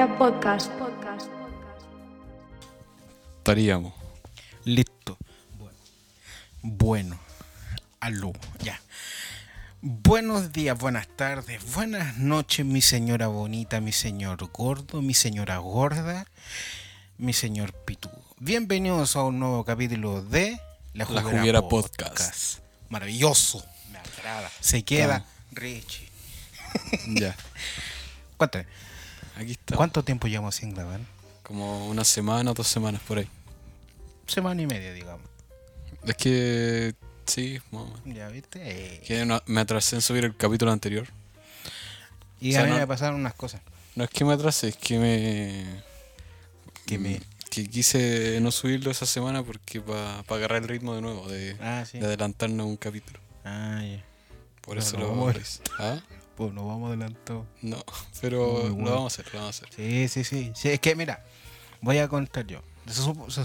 Juguera Podcast. Estaríamos. Listo. Bueno. Bueno. Aló. Ya. Buenos días, buenas tardes, buenas noches, mi señora bonita, mi señor gordo, mi señora gorda, mi señor pitudo. Bienvenidos a un nuevo capítulo de La Juguera Podcast. Maravilloso. Me agrada. Se queda Richie. Ya. Cuéntame, Aquí está. ¿cuánto tiempo llevamos sin grabar? Como una semana o dos semanas por ahí. Semana y media, digamos. Es que. Sí, menos. Ya, ¿viste? Eh, Que no- me atrasé en subir el capítulo anterior. Y o sea, a mí no- me pasaron unas cosas. No es que me atrasé, es que me. Que me- Que quise no subirlo esa semana porque para agarrar el ritmo de nuevo, de, Ah, sí. de adelantarnos un capítulo. Ah, ya. Por eso no lo vamos a. ¿Ah? Pues nos vamos adelantado. No, pero lo vamos a hacer, lo vamos a hacer. Sí, sí, sí, sí. Es que mira, voy a contar yo.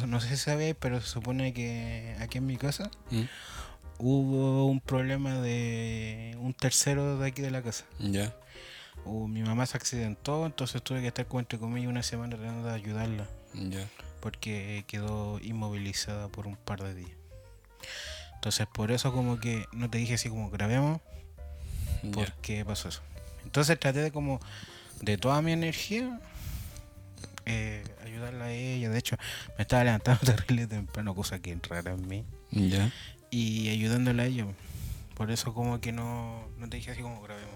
No sé si sabéis, pero se supone que aquí en mi casa ¿Mm? hubo un problema de un tercero de aquí de la casa. Ya, O mi mamá se accidentó, entonces tuve que estar como entre comillas una semana tratando de ayudarla ya. porque quedó inmovilizada por un par de días. Entonces por eso como que no te dije así como grabemos por qué pasó eso. Entonces traté de como de toda mi energía eh, ayudarla a ella. De hecho, me estaba levantando terrible temprano, cosa que rara en mí. Ya. Y ayudándola a ella. Por eso como que no, no te dije así como grabemos.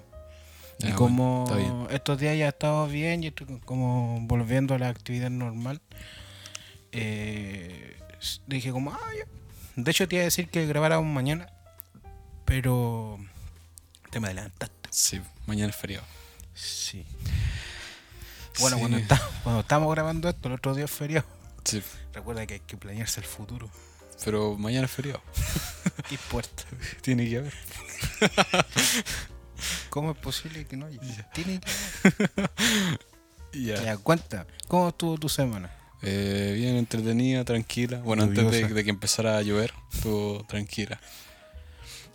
Ya, y como estos días ya he estado bien y estoy como volviendo a la actividad normal, eh, dije como, ah, ya. De hecho te iba a decir que grabáramos mañana, pero te me adelantaste. Sí, mañana es feriado. Sí. Bueno, Sí. cuando, está- cuando estamos grabando esto, el otro día es feriado. Sí, Recuerda que hay que planearse el futuro. pero mañana es feriado. ¿Qué importa? Tiene que haber. ¿Cómo es posible que no haya? Tiene que Ya. Ya, cuenta, ¿cómo estuvo tu semana? Eh, bien entretenida, tranquila. Bueno, antes de, que empezara a llover, estuvo tranquila.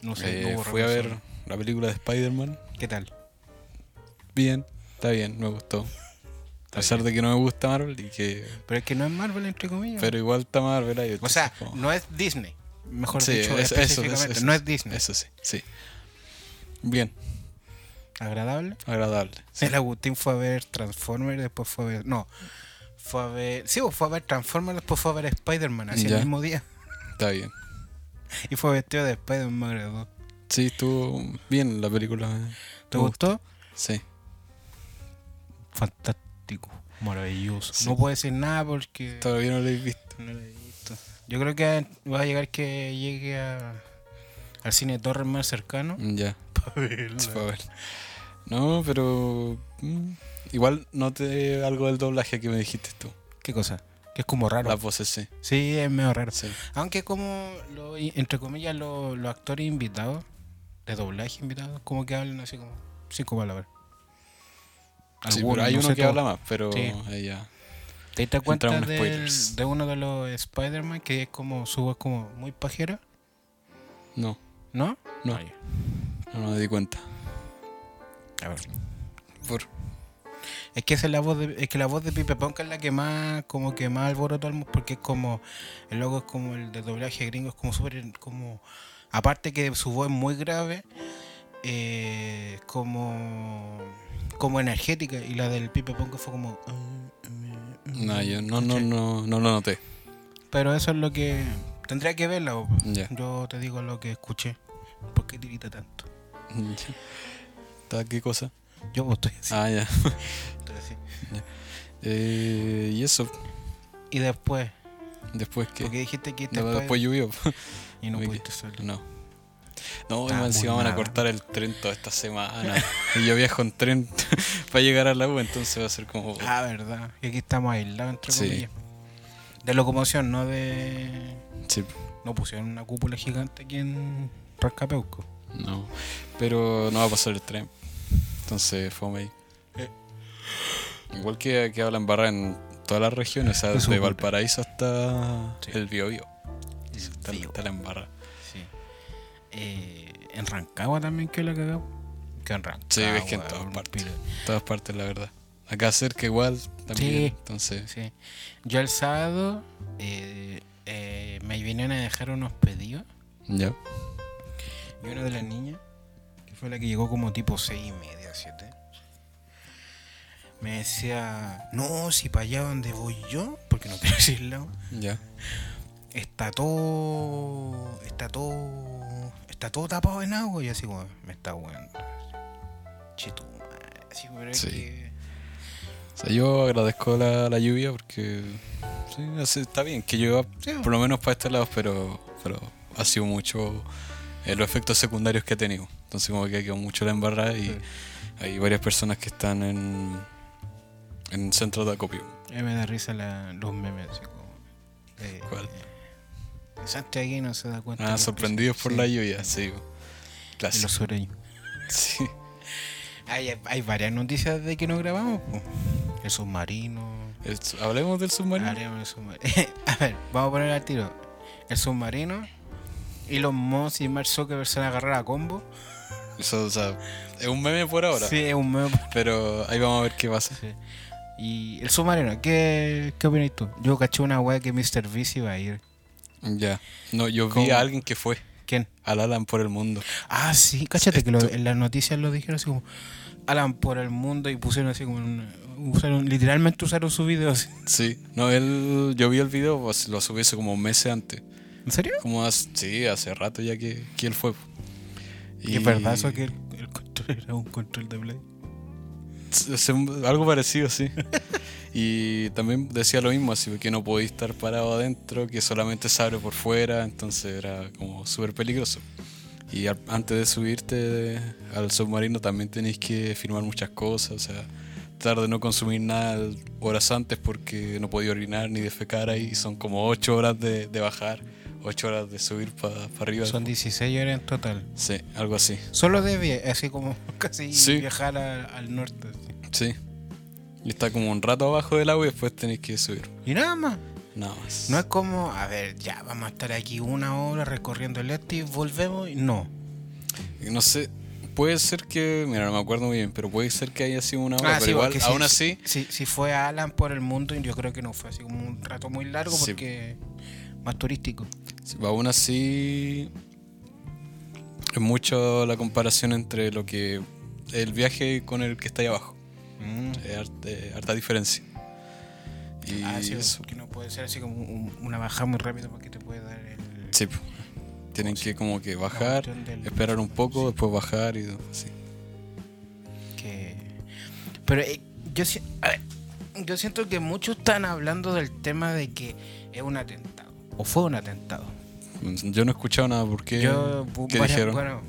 No Eh, hubo fui a ver. La película de Spider-Man. ¿Qué tal? Bien, está bien, me gustó. A pesar de que no me gusta Marvel y que. Pero es que no es Marvel, entre comillas. Pero igual está Marvel ahí. o sea, como- no es Disney. Mejor Sí, dicho, eso- específicamente. eso- no es Disney. Eso sí, sí. Bien, Agradable. agradable. sí. El Agustín fue a ver Transformers, después fue a ver. No. Fue a ver. Sí, pues, fue a ver Transformers, después fue a ver Spider-Man, así el mismo día. Está bien. Y fue vestido de Spider-Man, me agradó. Sí, estuvo bien la película. ¿Te Me gustó? Sí. Fantástico, maravilloso. Sí. No puedo decir nada porque Todavía no lo he visto. no lo he visto. Yo creo que va a llegar que llegue a, al cine Torres más cercano. Ya. para verla. Sí, ver. No, pero. mm, igual noté algo del doblaje que me dijiste tú. ¿Qué cosa? Que es como raro. Las voces, sí. Sí, es medio raro. sí. Aunque como, lo- entre comillas, lo- los actores invitados, de doblaje invitados, como que hablan así como cinco palabras. Sí, Algunos, pero hay no uno que habla más, pero Sí. ella. ¿Te diste cuenta del- de uno de los Spider-Man que es como, su voz como muy pajera? No, ¿No? no, Ah, ya. no me di cuenta. A ver. Por, Es que esa es la voz de, es que la voz de Pipe Ponca es la que más como que más alborotó al mundo porque es como el logo es como el de doblaje gringo es como súper como aparte que su voz es muy grave eh, como como energética y la del Pipe Ponca fue como no, yo no, no, no, no lo noté. pero eso es lo que tendría que verla o- Ya. yo te digo lo que escuché ¿por qué tirita tanto? ¿Está qué cosa? yo pues, estoy así, Ah, ya. estoy así. Eh, y eso, y después después que. porque dijiste que No, después llovió. Y no pudiste salir No. No, Ah, encima van a cortar el tren toda esta semana. y yo viajo en tren para llegar a la U, entonces va a ser como. Ah, verdad. Y aquí estamos aislados, entre Sí. comillas. De locomoción, no de. Sí, No pusieron una cúpula gigante aquí en Rascapeuco. no. Pero no va a pasar el tren. Entonces, fome ahí. Eh. Igual que, que hablan barra en todas las regiones, o sea, Es desde Valparaíso hasta Sí. el Biobío. Está, Biobío. está la embarra. Sí. Eh, en Rancagua también que la cagamos. Que en Rancagua. Sí, ves que en todas partes. En todas partes, la verdad. Acá cerca igual también. Sí. Entonces, Sí. Yo el sábado eh, eh, me vinieron a dejar unos pedidos ya. y una de las niñas, que fue la que llegó como tipo seis y media, siete, me decía, no, si para allá donde voy yo, porque no quiero decirlo, Ya. Está todo, está todo, está todo tapado en agua y así como, me está jugando. Chito, así, pero es Sí. que... O sea, yo agradezco la, la lluvia porque sí, está bien que llueva, Sí. por lo menos para este lado, pero, pero ha sido mucho eh, los efectos secundarios que ha tenido. Entonces como que ha quedado mucho la embarrada y Sí. hay varias personas que están en, en centros de acopio. Mí me da risa la- los memes, así como. de- ¿Cuál? Santiaguino se da cuenta. Ah, sorprendidos por sí, la lluvia, sí. Clásico. los sureños. Sí. Hay, hay varias noticias de que no grabamos. po. El submarino. El- Hablemos del submarino. Haremos el submarino. a ver, vamos a poner al tiro. El submarino. Y los Moss y Mark Zuckerberg se van a agarrar a combo. Eso, o sea, es un meme por ahora. Sí, es un meme. Pero ahí vamos a ver qué pasa. Sí. Y el submarino, ¿qué, qué opinas tú? Yo caché una wea que Mr. Se iba a ir. Ya. No, yo vi ¿Cómo? a alguien que fue ¿Quién? al Alan por el mundo. Ah, sí, cáchate que lo- en las noticias lo dijeron así como Alan por el mundo y pusieron así como una- usaron, literalmente usaron su video así. Sí, no, él, yo vi el video, pues, lo subí hace como meses antes. ¿En serio? Como hace, sí, hace rato ya que, que él fue. ¿Y es verdad eso que el, el control era un control de Play? Algo parecido, sí. y también decía lo mismo, así que no podía estar parado adentro, que solamente se abre por fuera, entonces era como súper peligroso. Y al- antes de subirte al submarino también tenéis que firmar muchas cosas, o sea, tratar de no consumir nada horas antes porque no podía orinar ni defecar ahí, son como 8 horas de, de bajar, 8 horas de subir para arriba. Son 16 horas en total. Sí, algo así. Solo de así como casi Sí. viajar a- al norte. así. Sí. Y está como un rato abajo del agua y después tenéis que subir. Y nada más. Nada más. No es como, a ver, ya vamos a estar aquí una hora recorriendo el este y volvemos. y No. No sé, puede ser que, mira, no me acuerdo muy bien, pero puede ser que haya sido una hora, Ah, pero sí, igual, aún si, así, Si, si fue Alan por el mundo, yo creo que no fue así como un rato muy largo Sí. porque más turístico. sí, aún así, es mucho la comparación entre lo que el viaje con el que está ahí abajo. Mm. Es harta, harta diferencia. Y Ah, sí, eso, porque no puede ser así como un- una bajada muy rápida porque te puede dar el. sí, tienen que como que bajar, del- esperar un poco, después bajar y así. que- Pero eh, yo, si- a ver, yo siento que muchos están hablando del tema de que es un atentado. O fue un atentado. Yo no he escuchado nada porque Yo, ¿qué varias- dijeron? Bueno,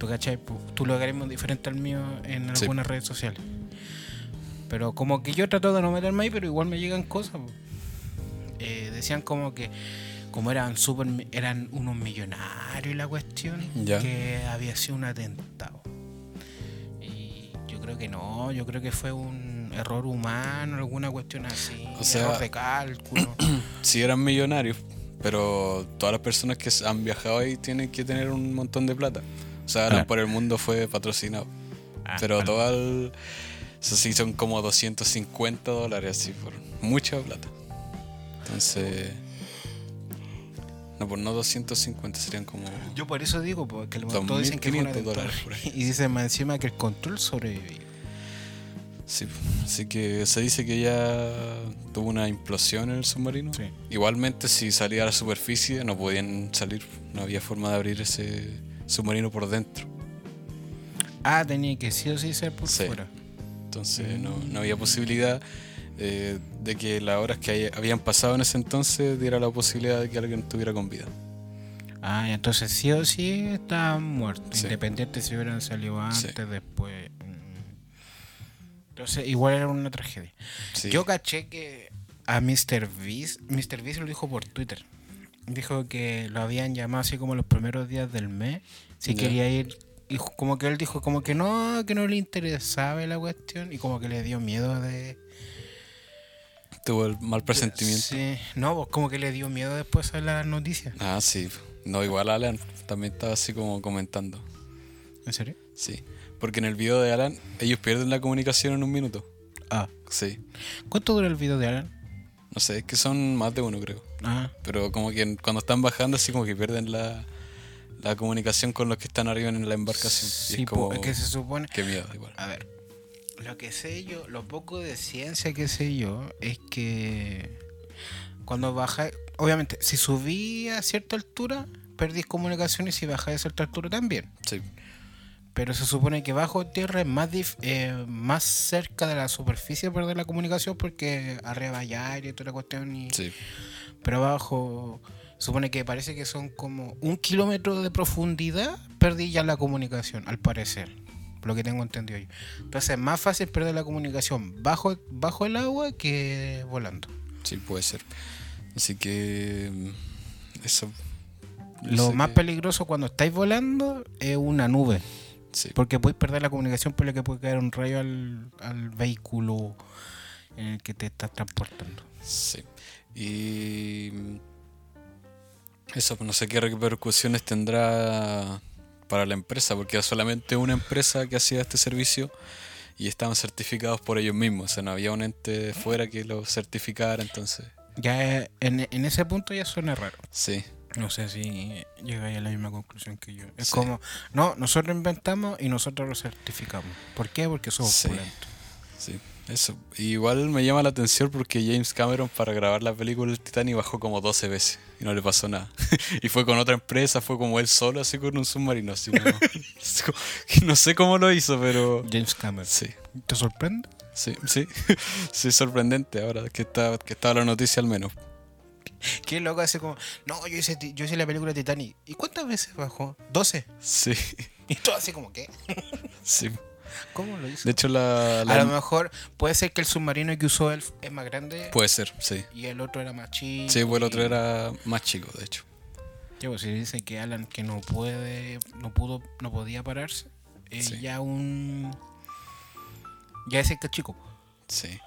tú cachai, Pu- tu logaritmo es diferente al mío en Sí. algunas redes sociales. Pero como que yo trato de no meterme ahí, pero igual me llegan cosas. Eh, decían como que como eran super, eran unos millonarios y la cuestión, Ya. que había sido un atentado. Y yo creo que no, yo creo que fue un error humano, alguna cuestión así, O sea- error de cálculo. sí eran millonarios, pero todas las personas que han viajado ahí tienen que tener un montón de plata. O sea, por el mundo fue patrocinado. Ah, pero vale. todo el... Eso sí son como 250 dólares, así, por mucha plata. Entonces... No, pues no 250, serían como... Yo por eso digo, porque el todos dicen que fue un 2.500 atentado. dólares por ahí. Y dicen más encima que el control sobrevivió. Sí, así que se dice que ya tuvo una implosión en el submarino. Sí. Igualmente, si salía a la superficie, no podían salir. No había forma de abrir ese submarino por dentro. Ah, tenía que sí o sí ser por Sí. fuera. Entonces, no, no había posibilidad eh, de que las horas que hay- habían pasado en ese entonces diera la posibilidad de que alguien estuviera con vida. Ah, entonces sí o sí estaban muertos. Sí. Independiente si hubieran salido antes, Sí. después. mm. Entonces, igual era una tragedia. Yo caché que a Mr. Beast, Mr. Beast lo dijo por Twitter. Dijo que lo habían llamado así como los primeros días del mes. Si quería ir. Y como que él dijo como que no, que no le interesaba la cuestión. Y como que le dio miedo de. Tuvo el mal presentimiento. Sí. No, pues como que le dio miedo después de las noticias. Ah, sí. No, igual Alan también estaba así como comentando. ¿En serio? Sí, Porque en el video de Alan, ellos pierden la comunicación en un minuto. Ah. Sí. ¿Cuánto dura el video de Alan? No sé, es que son más de uno, creo. Ah. Pero como que cuando están bajando, así como que pierden la, la comunicación con los que están arriba en la embarcación. Y Sí, es como. po, es que se supone. Qué miedo, igual. A ver, lo que sé yo, lo poco de ciencia que sé yo, es que cuando bajáis, obviamente, si subí a cierta altura, perdís comunicación y si bajáis a cierta altura también. Sí. Pero se supone que bajo tierra es más, dif- eh, más cerca de la superficie perder la comunicación porque arriba hay aire y toda la cuestión. Y, Sí. Pero abajo, supone que parece que son como un kilómetro de profundidad, perdí ya la comunicación, al parecer. Lo que tengo entendido yo. Entonces es más fácil perder la comunicación bajo, bajo el agua que volando. Sí, puede ser. Así que. mm, Eso. Lo más que- peligroso cuando estáis volando es una nube. Sí. Porque podéis perder la comunicación por lo que puede caer un rayo al, al vehículo en el que te estás transportando. Sí. Y. mm, Eso, no sé qué repercusiones tendrá para la empresa, porque era solamente una empresa que hacía este servicio y estaban certificados por ellos mismos. O sea, no había un ente fuera que lo certificara, entonces. Ya eh, en, en ese punto ya suena raro. Sí. No sé si llegáis a la misma conclusión que yo. Es Sí. como, no, nosotros inventamos y nosotros lo certificamos. ¿Por qué? Porque somos Sí. pulentos. Sí, eso. Igual me llama la atención porque James Cameron para grabar la película El Titanic bajó como 12 veces y no le pasó nada. y fue con otra empresa, fue como él solo, así con un submarino. Así que no sé cómo lo hizo, pero James Cameron. sí, ¿Te sorprende? sí, sí. sí, sorprendente ahora que está, que está la noticia al menos. Qué loco hace como, no, yo hice, yo hice la película Titanic. ¿Y cuántas veces bajó? 12. Sí, Y todo así como, ¿qué? sí. ¿Cómo lo hizo? De hecho, la, la- A lo mejor puede ser que el submarino que usó él es más grande puede ser, sí. y el otro era más chico. Sí, pues el otro y- era más chico, de hecho. Ya, pues, si dice que Alan que no puede, no pudo, no podía pararse, es Sí. ya un, ya ese que es chico. Sí.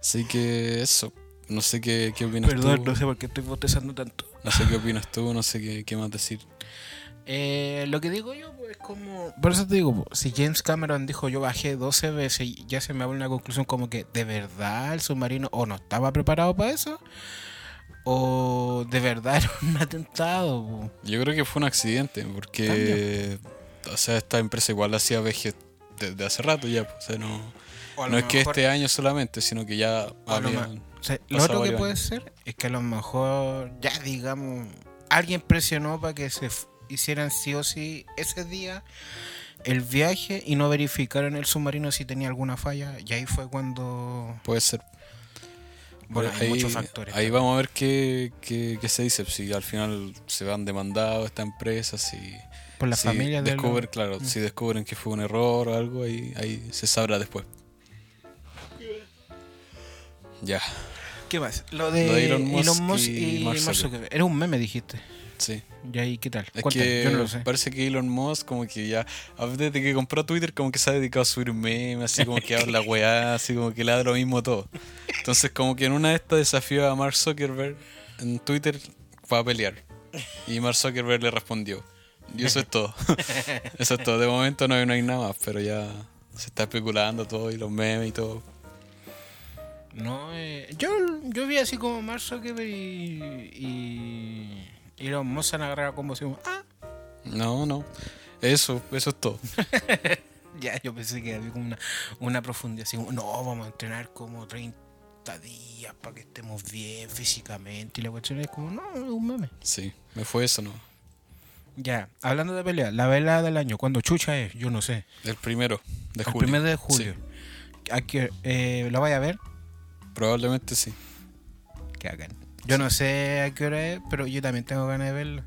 Así que eso. No sé qué, qué opinas tú. sé por qué estoy botezando tanto. No sé qué opinas tú, no sé qué, qué más decir. Eh, lo que digo yo, pues, es como. Por eso te digo, si James Cameron dijo yo bajé 12 veces y ya se me abre una conclusión como que de verdad el submarino o no estaba preparado para eso, o de verdad era un atentado. po. Yo creo que fue un accidente, porque o sea, esta empresa igual la hacía veje desde hace rato ya, pues, o sea, no, O no es que este año solamente, sino que ya lo o sea, otro que puede ser es que a lo mejor, ya digamos, alguien presionó para que se hicieran sí o sí ese día el viaje y no verificaron el submarino si tenía alguna falla. Y ahí fue cuando. Puede ser. Bueno, Pero hay ahí, muchos factores. Ahí vamos a ver qué, qué, qué se dice, si al final se van demandados esta empresa, si, Por la si familia de descubren, los- claro, Mm. si descubren que fue un error o algo, ahí, ahí se sabrá después. Ya, ¿Qué más? Lo de, Lo de Elon Elon Musk y y, Mark Zuckerberg. Era un meme, dijiste. sí. ¿Y ahí qué tal? Es Cuéntame, que yo no lo sé. parece que Elon Musk como que ya, a desde que compró Twitter como que se ha dedicado a subir memes, así como que habla weá, así como que le da lo mismo todo. Entonces como que en una de estas desafió a Mark Zuckerberg en Twitter para pelear. Y Mark Zuckerberg le respondió. Y eso es todo. eso es todo. De momento no hay, no hay nada más, pero ya se está especulando todo y los memes y todo. No, eh, yo, yo vi así como Mark Zuckerberg y, y, y los han agarrado como como, ah, No, no. Eso, eso es todo. ya, yo pensé que había como una, una profundidad así no, vamos a entrenar como 30 días para que estemos bien físicamente. Y la cuestión es como, no, es un meme. Sí, me fue eso, ¿no? Ya, hablando de pelea, la velada del año, cuando chucha es? Yo no sé. El primero de El julio. primero de julio. ¿A qué- eh, ¿La vaya a ver? Probablemente sí. Que hagan. Yo no sé a qué hora es, pero yo también tengo ganas de verla.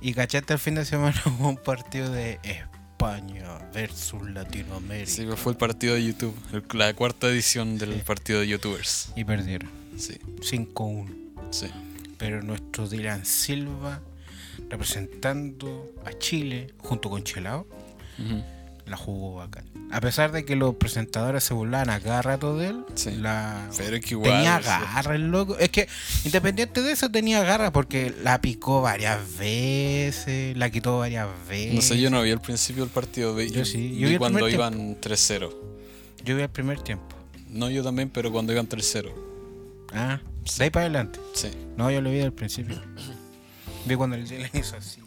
Y cachaste el fin de semana hubo un partido de España versus Latinoamérica. Sí, fue el partido de YouTube, el- la cuarta edición del Sí. partido de YouTubers. Y perdieron. Sí, 5-1. sí. Pero nuestro Dylan Silva, representando a Chile, junto con Chelao, Ujú. La jugó bacán. A pesar de que los presentadores se burlaban a cada rato de él, Sí. la... Pero es que igual. tenía garra el loco. Es que independiente de eso tenía garra porque la picó varias veces, la quitó varias veces. No sé, yo no vi el principio del partido. Vi, Yo sí, yo vi vi cuando iban 3-0. Yo vi el primer tiempo. No, yo también, pero cuando iban 3-0. Ah, de ahí para adelante. Sí, No, yo lo vi al principio. Vi cuando el Dylan hizo así.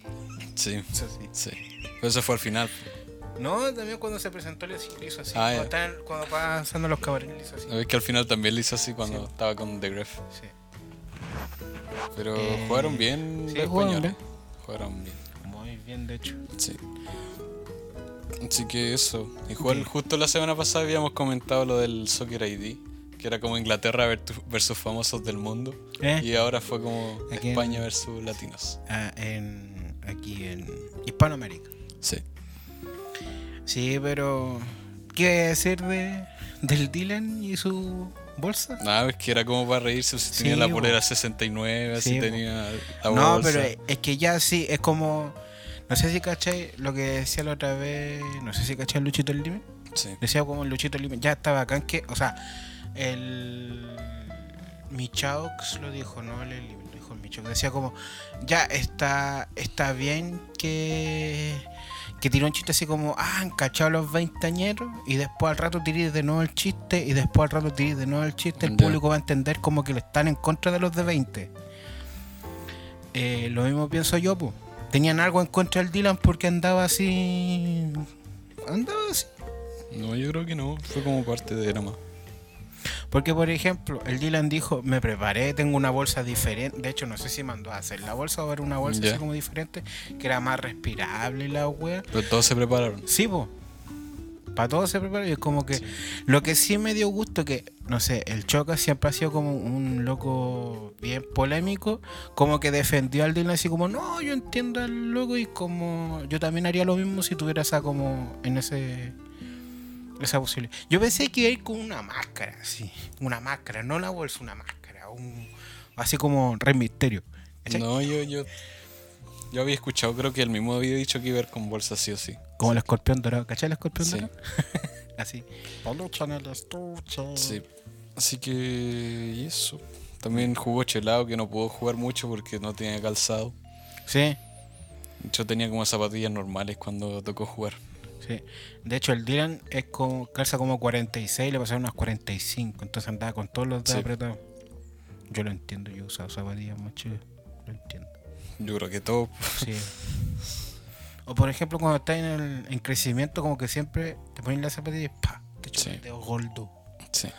sí, Hizo así. sí. Pero eso fue al final. No, también cuando se presentó le hizo así. Ah, cuando, estaban- cuando pasando los cabarets le hizo así. Es que al final también lo hizo así cuando Sí. estaba con The Gref. Sí. Pero Eh, jugaron bien sí, los españoles. Jugaron bien. Muy bien, de hecho. Sí. Así que eso. Igual justo la semana pasada habíamos comentado lo del Soccer ID, que era como Inglaterra versus famosos del mundo. ¿Eh? Y ahora fue como Aquí en- España versus latinos. Ah, en, aquí en Hispanoamérica. Sí. Sí, pero. ¿Qué decir de, del Dylan y su bolsa? Nada, es que era como para reírse si Sí, tenía la po. polera 69, así Sí, po. tenía la No, bolsa. pero es que ya sí, es como. No sé si cachai lo que decía la otra vez. No sé si cachai Luchito el. Sí. Decía como el Luchito el Límite. Ya está bacán que. O sea, el. Michaux lo dijo, no el lo dijo el Michaux. Decía como. Ya está, está bien que. Que tiró un chiste así como, ah, han cachado los veinteañeros y después al rato tiré de nuevo el chiste y después al rato tiré de nuevo el chiste, el público va a entender como que lo están en contra de los de 20. Eh, lo mismo pienso yo, pues. Tenían algo en contra del Dylan porque andaba así. Andaba así. No, yo creo que no. Fue como parte de drama. Porque, por ejemplo, el Dylan dijo: Me preparé, tengo una bolsa diferente. De hecho, no sé si mandó a hacer la bolsa o era una bolsa así como diferente, que era más respirable la wea. Pero todos se prepararon. Sí, pues. Para todo se prepara y es como que. Lo que sí me dio gusto que, no sé, el Choca siempre ha sido como un loco bien polémico, como que defendió al Dylan así como, no, yo entiendo al loco y como yo también haría lo mismo si tuviera esa como en ese esa posibilidad. Yo pensé que iba a ir con una máscara, así, una máscara, no una bolsa, una máscara, un, así como Rey Misterio. ¿cachai? No, yo, yo, yo había escuchado, creo que él mismo había dicho que iba a ir con bolsa sí o sí. Como el escorpión dorado, ¿cachai el escorpión Sí. dorado? así. Peluche en el estuche. Sí. Así que y eso. También jugó Chelado que no pudo jugar mucho porque no tenía calzado. Sí. Yo tenía como zapatillas normales cuando tocó jugar. Sí. De hecho, el Dylan es como, calza como 46, le pasaron unas 45. Entonces andaba con todos los dedos Sí. apretados. Yo lo entiendo, yo he usado zapatillas más chidas. Lo entiendo. Yo creo que todo. Sí. o por ejemplo, cuando estás en, el, en crecimiento, como que siempre te ponen las zapatillas y ¡pa! Te echas Sí. el dedo gordo. Sí.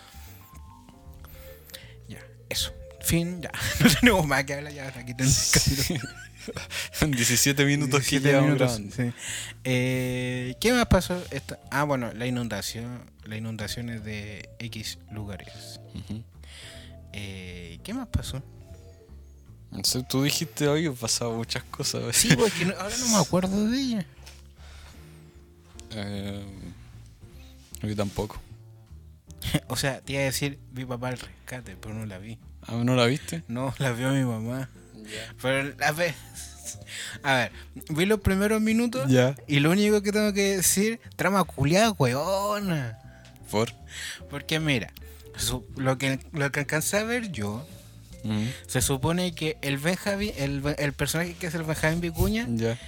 Ya, eso. Fin, ya. No tenemos más que hablar ya. Aquí tenemos 17 minutos que 17 llevamos minutos, sí. Eh, ¿Qué más pasó? Esta? Ah, bueno, la inundación, las inundaciones de X lugares. Eh, ¿Qué más pasó? No sé, tú dijiste hoy han pasado muchas cosas. Sí, porque no- ahora no me acuerdo de ella. Eh, yo tampoco. o sea, te iba a decir, vi papá al rescate, pero no la vi. ¿Ah, no la viste? No, la vio mi mamá. Pero la ve. A ver, vi los primeros minutos Ya. y lo único que tengo que decir, trama culiada, weona. ¿Por? Porque mira, su- lo que, lo que alcancé a ver yo, Ujú. se supone que el Benjamin, el, el personaje que es el Benjamín Vicuña, Ya.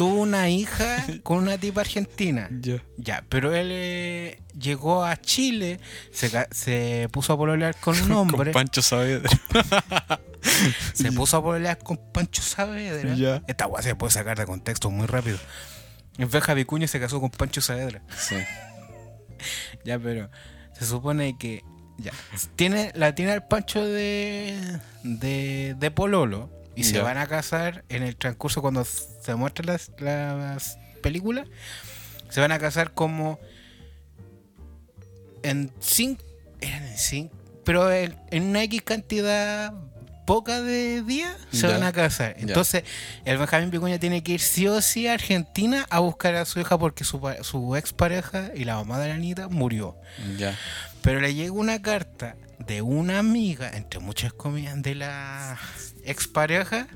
Tuvo una hija con una tipa argentina. Ya. Ya, pero él eh, llegó a Chile, se, se puso a pololear con un hombre, Con Pancho Saavedra. se puso a pololear con Pancho Saavedra. Ya. Esta weá se puede sacar de contexto muy rápido. El Benja Vicuña se casó con Pancho Saavedra. Sí. Ya, pero se supone que ya tiene la tiene el Pancho de de, de Pololo y se van a casar en el transcurso cuando se muestran las, las películas. Se van a casar como en cinco eran en cinco, pero en, en una X cantidad poca de días se van a casar. Entonces, el Benjamín Vicuña tiene que ir sí o sí a Argentina a buscar a su hija porque su, su ex pareja y la mamá de la Anita murió. Ya. Pero le llega una carta de una amiga, entre muchas comillas, de la expareja,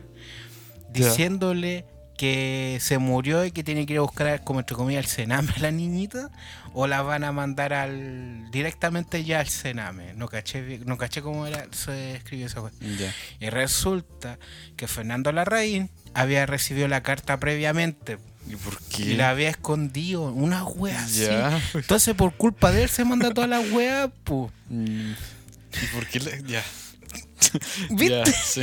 diciéndole que se murió y que tiene que ir a buscar, como entre comillas, el cename a la niñita, o la van a mandar al directamente ya al cename. No caché, no caché cómo era, se escribió esa cosa. Y resulta que Fernando Larraín había recibido la carta previamente ¿Y por qué? y la había escondido, una wea así. Ya. Entonces, por culpa de él, se manda toda la wea, pues. ¿Y por qué? le- Ya. ¿Viste? Ya, sí.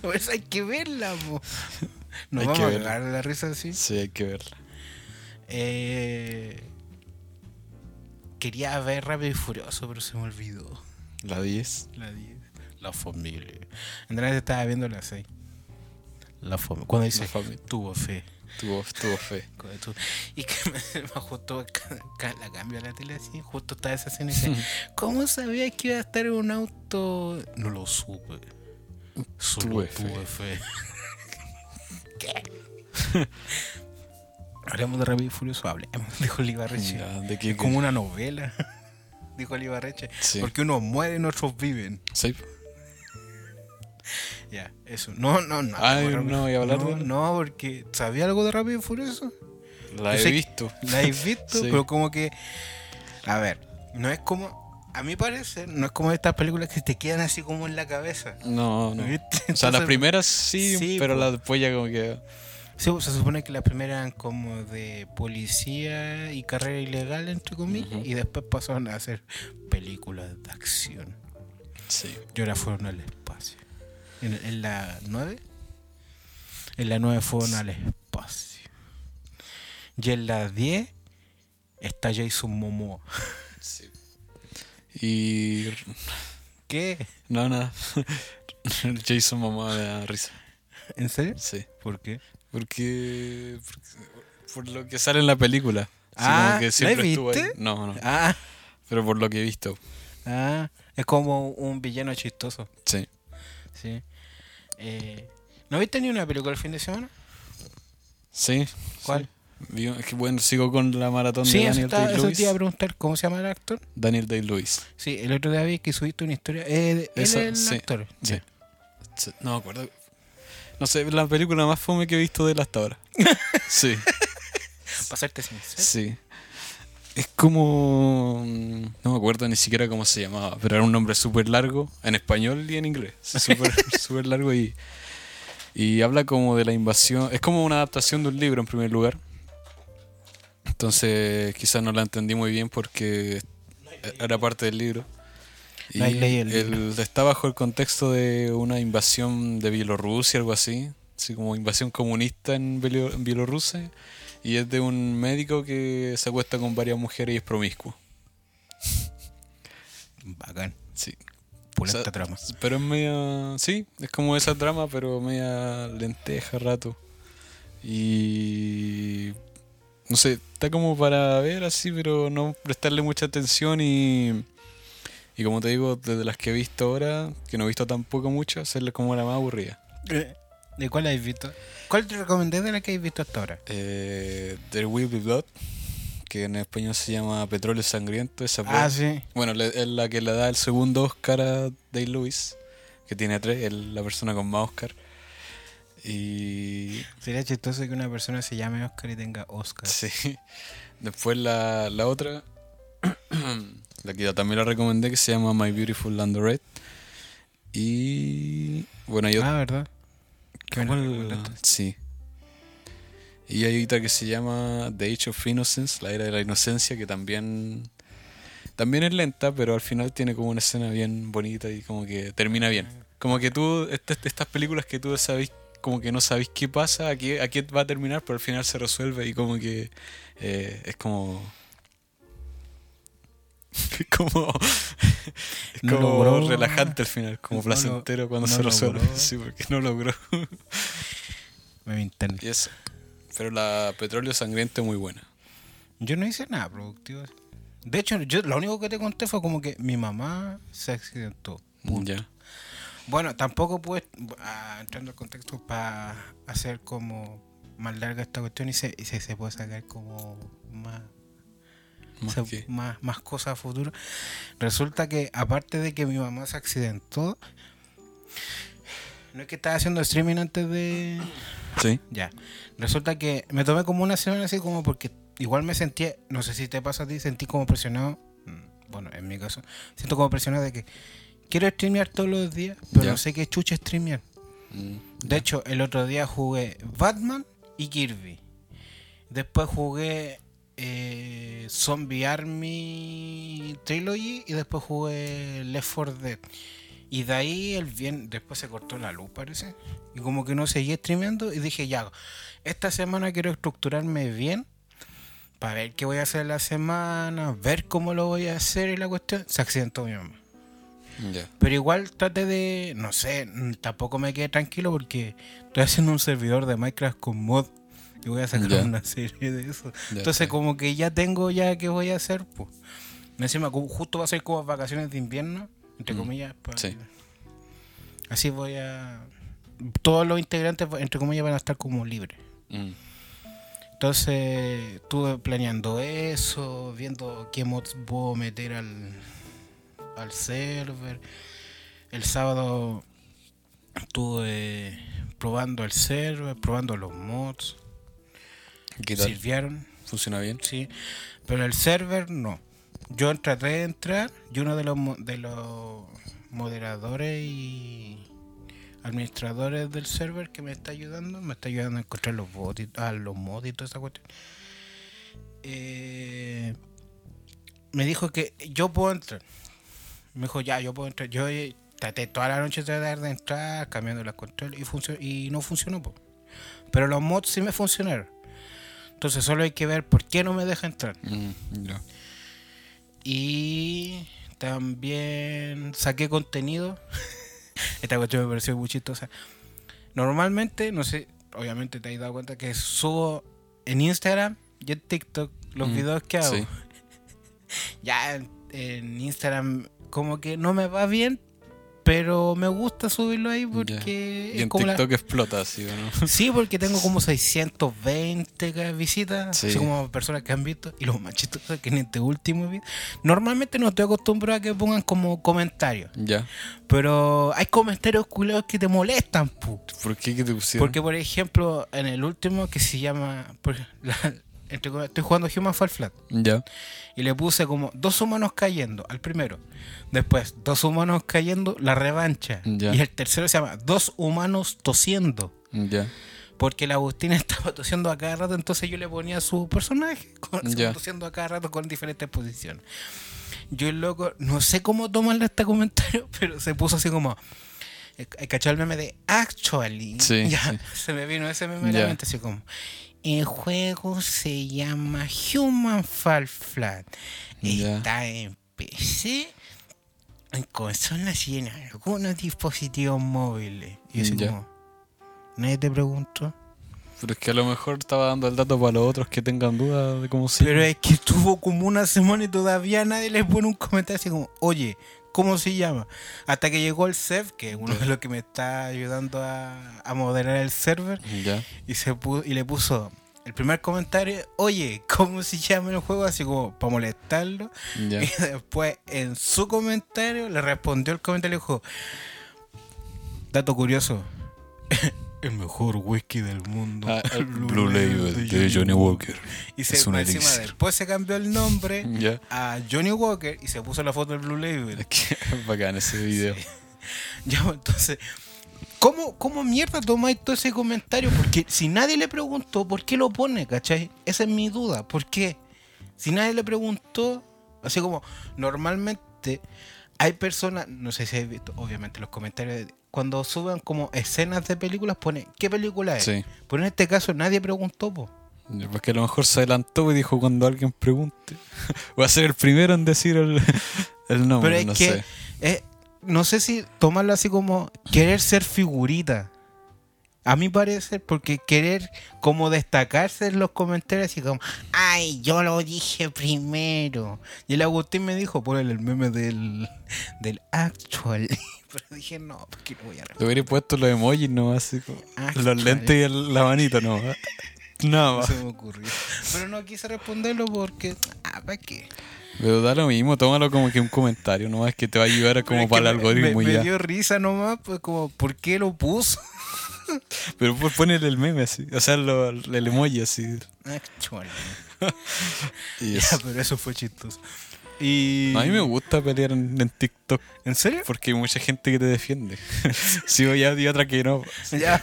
Por eso hay que verla, po. Nos Hay vamos que a verla. la risa así. Sí, hay que verla. Eh, quería ver Rápido y Furioso, pero se me olvidó. La 10. La 10. La familia. Andrés estaba viendo la 6. La familia. Cuando dice La familia. tuvo fe. Tuvo, tuvo fe. Y que me, me justo la cambio a la tele así. Justo está esa escena y dice: ¿Cómo sabía que iba a estar en un auto? No lo supe. Solo Tuve tuve, fe. ¿Qué? Hablemos de Rápido y Furioso, hablemos, dijo Olivarreche. ¿de qué- es como una novela, dijo Olivarreche. Sí. Porque unos mueren, otros viven. Sí. Ya, eso. No, no, no. Ay, no, Rápido- ¿y hablar no, de- no, porque ¿sabía algo de Rápido y Furioso? La Yo he visto. ¿La habéis visto? Sí. Pero como que. A ver, no es como. A mi parecer, no es como estas películas que te quedan así como en la cabeza. No, no. ¿Viste? O sea, las primeras sí, Sí, pero las después ya como que... Sí, se supone que las primeras eran como de policía y carrera ilegal, entre comillas, y después pasaron a hacer películas de acción. Sí. Y ahora fueron al espacio. En, en la 9? En la 9 fueron al espacio. Y en la 10 está Jason Momoa. sí. Y... ¿Qué? No, nada. Jason mamá me da risa. ¿En serio? Sí. ¿Por qué? Porque, porque- por lo que sale en la película. Ah, que ¿la siempre ahí. viste? No, no. Ah, Pero por lo que he visto. ah, es como un villano chistoso. Sí. Sí. Eh, ¿No viste ni una película el fin de semana? Sí. ¿Cuál? sí. Es que bueno, sigo con la maratón Sí, de eso, Daniel está- eso Day-Lewis. te iba a preguntar. ¿Cómo se llama el actor? Daniel Day-Lewis. Sí, el otro día vi que subiste una historia. Eh, él Esa, es el sí, actor. Sí. Sí, No me acuerdo. No sé, la película más fome que he visto de él hasta ahora. Sí, Pasarte sincero. sí. Es como... mm, No me acuerdo ni siquiera cómo se llamaba, pero era un nombre súper largo, en español y en inglés. Súper largo y... Y habla como de la invasión... Es como una adaptación de un libro en primer lugar. Entonces quizás no la entendí muy bien porque era parte del libro. Y No el está bajo el contexto de una invasión de Bielorrusia, algo así. Así como invasión comunista en Bielorrusia. Y es de un médico que se acuesta con varias mujeres y es promiscuo. Bacán. Sí. Pulenta O sea, trama. Pero es media. Sí, es como esa trama, pero media lenteja rato. Y. No sé, está como para ver así, pero no prestarle mucha atención y. Y como te digo, desde las que he visto ahora, que no he visto tampoco mucho, hacerle como la más aburrida. ¿De cuál habéis visto? ¿Cuál te recomendé de la que habéis visto hasta ahora? Eh, There Will Be Blood, que en español se llama Petróleo Sangriento. Esa es Ah, sí. Bueno, le- es la que le da el segundo Oscar a Day Lewis, que tiene tres, el- la persona con más Oscar. Y Sería chistoso que una persona se llame Oscar y tenga Oscar. sí. Después la, la otra, la que yo también la recomendé, que se llama My Beautiful Land Red. Y bueno, otra. Ah, ¿verdad? Qué recomendaste. Sí. Y hay otra que se llama The Age of Innocence, la era de la inocencia, que también también es lenta, pero al final tiene como una escena bien bonita y como que termina bien. Como que tú, este- estas películas que tú sabes, como que no sabéis qué pasa, a qué, a qué va a terminar, pero al final se resuelve y como que eh, es como... Es como, No como logró- relajante al final, como no placentero cuando no se resuelve. Sí, porque no logró. Me internet. Y eso. Pero la petróleo sangriento es muy buena. Yo no hice nada productivo. De hecho, yo lo único que te conté fue como que mi mamá se accidentó. Ya. Bueno, tampoco pude, ah, entrando al contexto, para hacer como más larga esta cuestión y se, y se, se puede sacar como más, Más más, más cosas a futuro. Resulta que aparte de que mi mamá se accidentó, no es que estaba haciendo streaming antes de Sí. Ya. Resulta que me tomé como una semana así como porque igual me sentía, no sé si te pasa a ti, sentí como presionado. mm, Bueno, en mi caso, siento como presionado de que quiero streamear todos los días, pero Ya. no sé qué chucha streamear. Mm, De hecho, el otro día jugué Batman y Kirby. Después jugué eh, Zombie Army Trilogy y después jugué Left 4 Dead. Y de ahí el bien, después se cortó la luz, parece. Y como que no seguí streameando y dije, ya, esta semana quiero estructurarme bien para ver qué voy a hacer la semana, ver cómo lo voy a hacer y la cuestión. Se accidentó mi mamá. Ya. Pero igual traté de, no sé, mm, tampoco me quedé tranquilo porque estoy haciendo un servidor de Minecraft con mod y voy a sacar una serie de eso. Entonces como que ya tengo ya qué voy a hacer, pues. Encima justo va a ser como vacaciones de invierno, entre Mm, comillas. pues, sí. Así voy a... Todos los integrantes, entre comillas, van a estar como libres. Mm, Entonces estuve planeando eso, viendo qué mods puedo meter al, al server. El sábado estuve probando el server, probando los mods. ¿Qué tal? Sirvieron, ¿Funciona bien? sí. Pero el server no. Yo traté de entrar y uno de los, de los moderadores y administradores del server que me está ayudando, me está ayudando a encontrar los bots y, ah, los mods y toda esa cuestión. Eh, me dijo que yo puedo entrar. Me dijo, ya, yo puedo entrar. Yo eh, traté toda la noche de tratar de entrar, cambiando las controles y, y no funcionó. po. Pero los mods sí me funcionaron. Entonces solo hay que ver por qué no me deja entrar. Mm. Y también saqué contenido. Esta cuestión me pareció muy chistosa. Normalmente, no sé, obviamente te has dado cuenta que subo en Instagram y en TikTok los Mm, videos que hago. sí. Ya en, en Instagram como que no me va bien, pero me gusta subirlo ahí porque Y es en como la- TikTok explota así, ¿o no? Sí, porque tengo como 620 ca- visitas, Sí. así como personas que han visto. Y los es que en este último video. Normalmente no estoy acostumbrado a que pongan como comentarios. Ya. Pero hay comentarios culeros que te molestan, pu. ¿Por qué que te pusieron? Porque, por ejemplo, en el último que se llama. la- entre estoy jugando Human Fall Flat. Ya. Y le puse como dos humanos cayendo al primero. Después, dos humanos cayendo, la revancha. Y el tercero se llama Dos humanos tosiendo. Ya. Porque el Agustín estaba tosiendo a cada rato, entonces yo le ponía su personaje con, tosiendo a cada rato con diferentes posiciones. Yo el loco, no sé cómo tomarle este comentario, pero se puso así como. eh, ¿Cachó el meme de actually? Sí, Ya, sí. se me vino ese meme Ya. la mente así como. El juego se llama Human Fall Flat. Ya. Está en PC, en consolas y en algunos dispositivos móviles. Y yo así Ya. como. Nadie te preguntó. Pero es que a lo mejor estaba dando el dato para los otros que tengan dudas de cómo se Pero es que estuvo como una semana y todavía nadie le pone un comentario así como, oye, ¿cómo se llama? Hasta que llegó el Sef, que es uno de los que me está ayudando a, a moderar el server, y, se y le puso el primer comentario, oye, ¿cómo se llama el juego? Así como para molestarlo. Y después en su comentario le respondió el comentario y dijo, dato curioso, el mejor whisky del mundo. Ah, el Blue Label de Johnny Walker. Y se, Es un encima después se cambió el nombre a Johnny Walker y se puso la foto del Blue Label. Es que es bacán ese video. Ya, pues, entonces, ¿cómo, ¿cómo mierda tomáis todo ese comentario? Porque si nadie le preguntó, ¿por qué lo pone? ¿Cachai? Esa es mi duda. ¿Por qué? Si nadie le preguntó, así como normalmente hay personas, no sé si habéis visto, obviamente los comentarios, cuando suben como escenas de películas, pone ¿qué película es? Sí. Pero en este caso nadie preguntó, po. Porque a lo mejor se adelantó y dijo cuando alguien pregunte. Voy a ser el primero en decir el, el nombre. Pero es no que sé. no sé si tomarlo así como querer ser figurita. A mi parecer, porque querer como destacarse en los comentarios así como, ay, yo lo dije primero. Y el Agustín me dijo, ponle el meme del, del actual. Pero dije, no, porque no voy a Le hubiera puesto los emojis nomás, así como Ah, los lentes y el- la manita nomás. Nada No más. se me ocurrió. Pero no quise responderlo porque, ah, ¿para qué? Pero da lo mismo, tómalo como que un comentario, nomás que te va a ayudar a como es para el algoritmo me, y me ya. dio risa nomás, pues como, ¿por qué lo puso? Pero pues ponele el meme así. O sea, lo- el emoji así. Actual. Y Ya, pero eso fue chistoso. Y... A mí me gusta pelear en, en TikTok ¿En serio? porque hay mucha gente que te defiende. sí, y hay otra que no. Ya,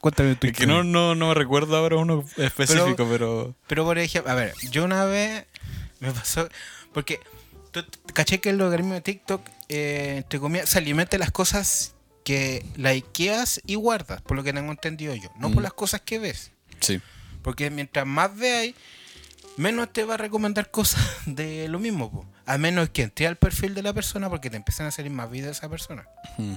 cuéntame tu que no, no, no me recuerdo ahora uno específico, pero. Pero por ejemplo, a ver, yo una vez me pasó. Porque tú caché que el logaritmo de TikTok, eh, entre comillas, se alimenta de las cosas que likeas y guardas, por lo que tengo entendido yo. No por Mm. las cosas que ves. Sí. Porque mientras más veas, menos te va a recomendar cosas de lo mismo. po. A menos que entre al perfil de la persona porque te empiezan a salir más videos de esa persona. Mm.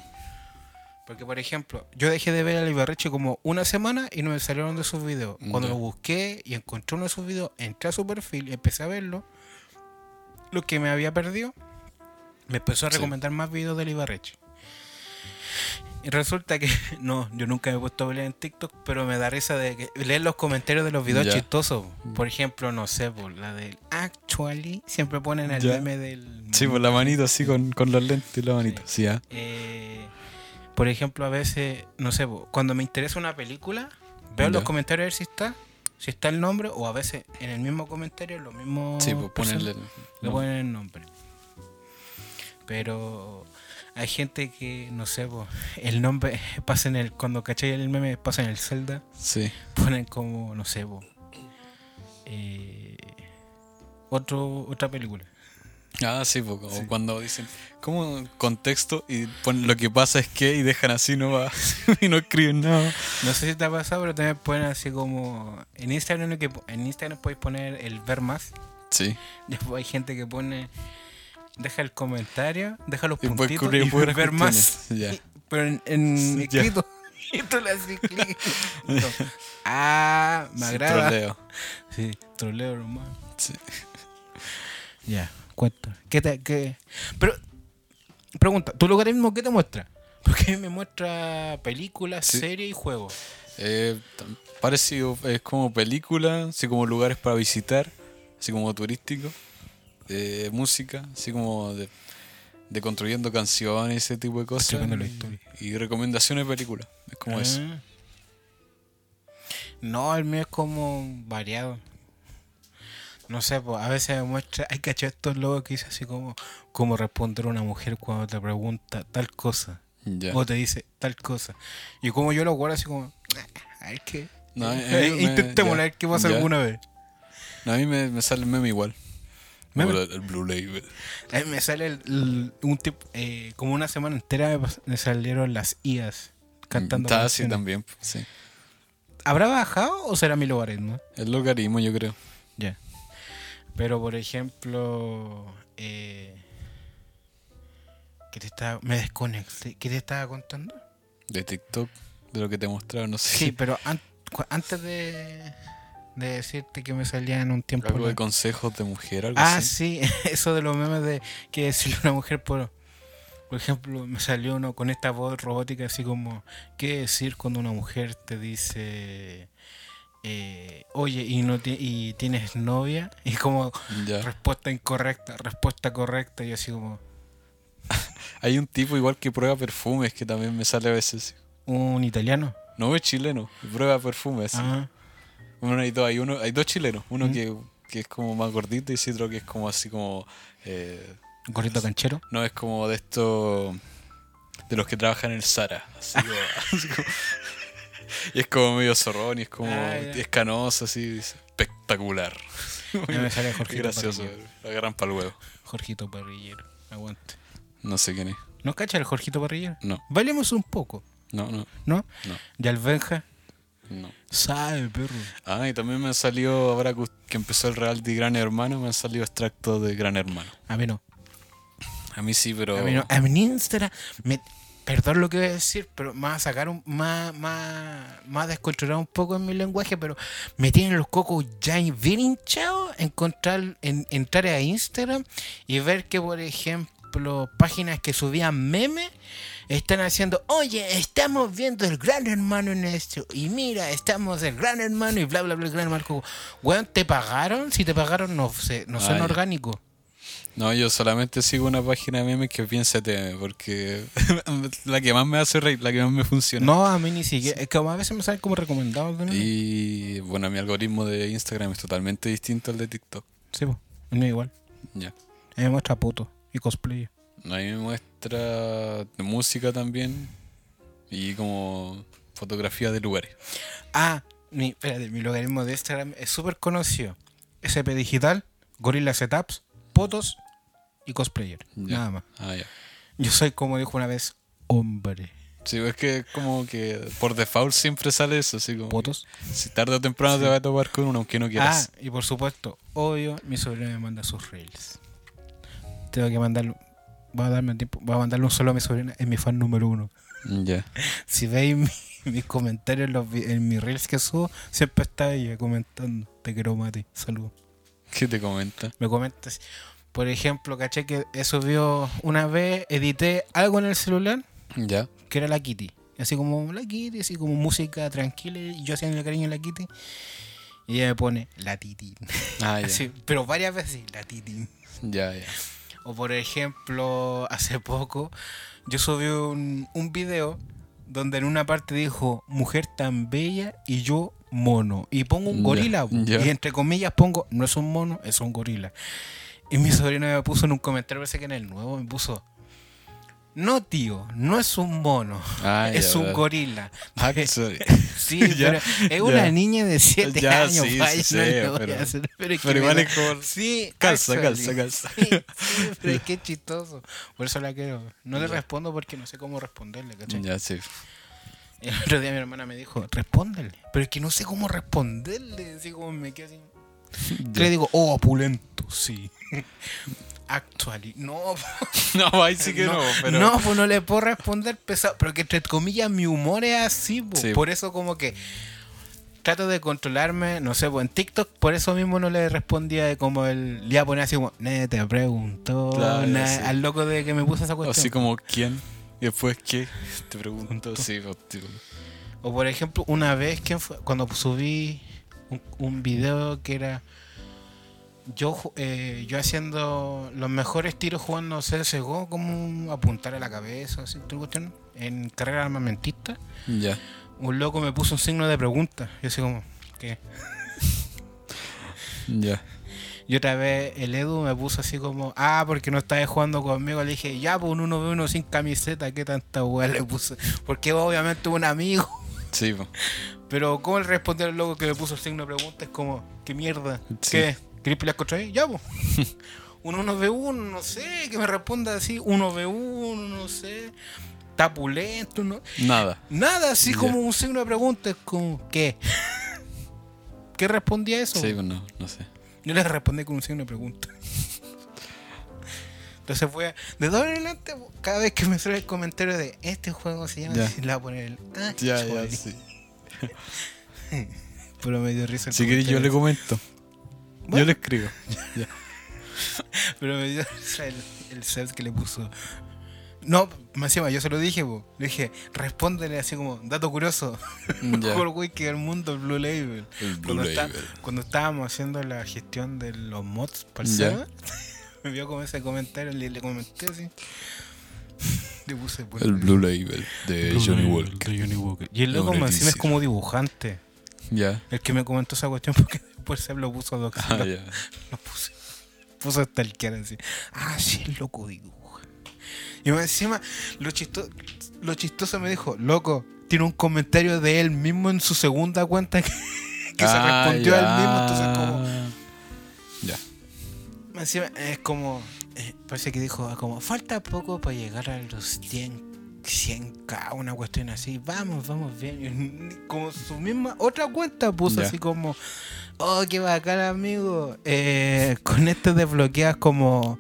Porque, por ejemplo, yo dejé de ver a Ibarreche como una semana y no me salieron de sus videos. Cuando lo busqué y encontré uno de sus videos, entré a su perfil y empecé a verlo. Lo que me había perdido, me empezó a Sí. recomendar más videos del Ibarreche. Y resulta que, no, yo nunca me he puesto a ver en TikTok, pero me da risa de que leer los comentarios de los videos chistosos. Por ejemplo, no sé, por la del Actually, siempre ponen el Ya. meme del. Sí, por la manito así con, con los lentes y la manito. Sí, ah. Eh, por ejemplo, a veces, no sé, po, cuando me interesa una película, veo Ya. los comentarios a ver si está, si está el nombre, o a veces en el mismo comentario, los mismos Sí, pues ponerle. le ponen el nombre. Pero hay gente que, no sé, po, el nombre pasa en el, cuando caché el meme, pasa en el Zelda, Sí. ponen como, no sé, po, eh, otro, otra película. Ah, sí, Sí. cuando dicen, ¿cómo contexto? Y ponen lo que pasa es que, y dejan así no va y no escriben nada. No sé si te ha pasado, pero también ponen así como. En Instagram, en Instagram podéis poner el ver más. Sí. Después hay gente que pone. Deja el comentario, deja los Y puedes puntitos y puras ver más. cuestiones, ya. Y- pero en, en escrito. Y tú le haces clic. Ah, me Sí, agrada. troleo. Sí, troleo. Sí. Ya, cuenta. ¿Qué te, qué? Pero, pregunta, ¿tu logaritmo qué te muestra? Porque me muestra películas, Sí. series y juegos. Eh, parecido, es como película, así como lugares para visitar, así como turístico, eh, música, así como de, de construyendo canciones, ese tipo de cosas. Y-. Y, recomendaciones de películas, es como eso. Ah. No, el mío es como variado. No sé, pues a veces me muestra, hay que estos logos que dice así como cómo responder a una mujer cuando te pregunta tal cosa Ya. o te dice tal cosa. Y como yo lo guardo así como, "Ah, a ver qué. No, ya, a ver qué pasa ya. alguna vez. No, a mí me, me sale el meme igual. El, Blue Label. A mí me sale el- el- un tipo, eh, como una semana entera me, salieron las IAS cantando. Está así también, sí. ¿Habrá bajado o será mi logaritmo? El logaritmo, yo creo. Ya. Pero por ejemplo, eh, ¿qué te estaba, me desconecté. ¿Qué te estaba contando? De TikTok, de lo que te mostraron, no sé. Sí, pero an- antes de, de decirte que me salía en un tiempo. Algo de consejos de mujer, algo Ah, así. sí, eso de los memes de que decirle a una mujer por. Por ejemplo, me salió uno con esta voz robótica así como, ¿qué decir cuando una mujer te dice, eh, oye, y no y tienes novia? Y como Ya. respuesta incorrecta, respuesta correcta, y así como, Hay un tipo igual que prueba perfumes que también me sale a veces. un italiano. No es chileno, prueba perfumes. sí. Uno hay dos, hay uno, hay dos chilenos, uno Mm. que, que es como más gordito y otro que es como así como eh, un gorrito canchero. no es como de estos de los que trabajan en el Zara. Así como- así como- y es como medio zorrón y es como Ah, es canoso así, espectacular. Me sale Jorgito gracioso, Parrillero. lo agarran para el huevo. Jorgito Parrillero, aguante. No sé quién es. ¿No cacha el Jorgito Parrillero? No, Bailemos un poco, no, no, ¿no? no, Y al Benja, no. sabe, perro. Ah, y también me han salido, ahora que empezó el reality Gran Hermano, me han salido extractos de Gran Hermano. A mí no. A mí sí, pero... A mí no. A mí Instagram, me, perdón lo que voy a decir, pero me va a sacar un, más, más, más descontrolado un poco en mi lenguaje, pero me tienen los cocos ya bien hinchados encontrar, en, entrar a Instagram y ver que, por ejemplo, páginas que subían memes están haciendo, oye, estamos viendo el gran hermano en esto, y mira, estamos el gran hermano y bla, bla, bla, el gran hermano. Weón, ¿te pagaron? Si te pagaron, no, sé, no son orgánicos. No, yo solamente sigo una página de memes que es bien CTM, porque la que más me hace reír, la que más me funciona. No, a mí ni siquiera. Es que a veces me sale como recomendado. ¿no? Y bueno, mi algoritmo de Instagram es totalmente distinto al de TikTok. Sí, pues. Mí igual. Ya. Mí me muestra puto y cosplay. A mí me muestra música también y como fotografía de lugares. Ah, mi, espérate, mi logaritmo de Instagram es súper conocido. SP Digital, Gorilla Setups, fotos y cosplayer. Ya. Nada más. Ah, ya. Yo soy, como dijo una vez, hombre. Sí, es que como que por default siempre sale eso, así como... ¿Fotos? Si tarde o temprano te va a topar con uno, aunque no Ah, quieras. y por supuesto, obvio, mi sobrino me manda sus reels. Tengo que mandarlo. Voy a darme tiempo. Voy a mandarle un solo a mi sobrina. Es mi fan número uno. Ya. Si veis mi- mis comentarios en, los en mis reels que subo, siempre está ella comentando. Te quiero, Mati. Saludos. ¿Qué te comenta? Me comenta así. Por ejemplo, caché que he subido una vez, edité algo en el celular Ya. que era la Kitty. Así como la Kitty, así como música tranquila y yo haciendo el cariño a la Kitty. Y ella me pone la Titi. Ah, ya. Así, pero varias veces sí, la Titi. Ya, ya. O por ejemplo, hace poco yo subí un, un video donde en una parte dijo mujer tan bella y yo mono. Y pongo un gorila. Y entre comillas pongo, no es un mono, es un gorila. Y mi sobrino me puso en un comentario, parece que en el nuevo, me puso, no tío, no es un mono, Ah, es ya, un gorila. Ah. Sí, Ya, pero es ya. una niña de 7 Ya, años, sí, vaya, sí no sé, le voy pero- a hacer- pero es pero igual es como- Sí, Calza, actually. calza, calza. Sí, sí, pero es que es chistoso. Por eso la quiero. No le respondo porque no sé cómo responderle, ¿cachai? Ya, sí. El otro día mi hermana me dijo, respóndele. Pero es que no sé cómo responderle. Así como me quedo así. Le digo, oh, opulento, sí. Actually, no, No, ahí sí que no, pero. no, pues no le puedo responder pesado. Pero que entre comillas mi humor es así, po. Sí. por eso como que trato de controlarme, no sé, pues en TikTok por eso mismo no le respondía de como el, le iba a poner así como, "Ne, te pregunto, Claro, na", sí. al loco de que me puso esa cuestión. Así como, ¿quién? Y después, ¿qué? Te pregunto. Sí, pues, tipo, O por ejemplo, una vez que fue? cuando subí un, un video que era yo eh, yo haciendo los mejores tiros jugando CSGO, como apuntar a la cabeza, así, ¿tú cuestión? en carrera armamentista, ya. un loco me puso un signo de pregunta. Yo así como, ¿qué? Ya. Y otra vez el Edu me puso así como, ah, porque no estabas jugando conmigo. Le dije, ya, pues un 1v1 sin camiseta, ¿qué tanta weá le puse? Porque obviamente un amigo. Sí, pues. Pero ¿cómo le respondió al loco que me puso el signo de pregunta? Es como, ¿qué mierda? Sí. ¿Qué? ¿Querés pelear contra él? Ya, pues. un 1v1, no sé, que me responda así, 1v1, no sé. Está pulento, no. Nada. Nada, así como un signo de pregunta, es como, ¿qué? ¿Qué respondía eso? Sí, pues no, no sé. Yo le respondí con un signo de pregunta. Entonces fue de todo en adelante, cada vez que me sale el comentario de este juego se llama, así, le voy a poner el. Ah, Ya, ya, sí. Pero me dio risa. el Si querés, yo le comento. Bueno. Yo le escribo. Ya. Pero me dio el, el set que le puso. No, más encima, yo se lo dije, po. le dije, respóndele así como, dato curioso, mejor wiki del mundo, el Blue Label. El Blue cuando, está- Label. cuando estábamos haciendo la gestión de los mods para el server, me vio como ese comentario, le, le comenté así. Le puse pues, El Blue Label de Blue Johnny Label Walker. de Johnny Walker. Y el loco más encima es como dibujante. Ya. El que me comentó esa cuestión porque después se lo puso. Ah, ya. Lo puse. Puso hasta el que así. Ah, sí, el loco dibuja. Y más encima, lo chistoso, lo chistoso me dijo, loco, tiene un comentario de él mismo en su segunda cuenta que, que se Ah, respondió a él mismo. Entonces, como, Ya. más encima, es como, eh, parece que dijo, como, falta poco para llegar a los 100, 100k, una cuestión así. Vamos, vamos bien. Como su misma, otra cuenta puso así como, oh, qué bacán, amigo. Eh, con esto desbloqueas como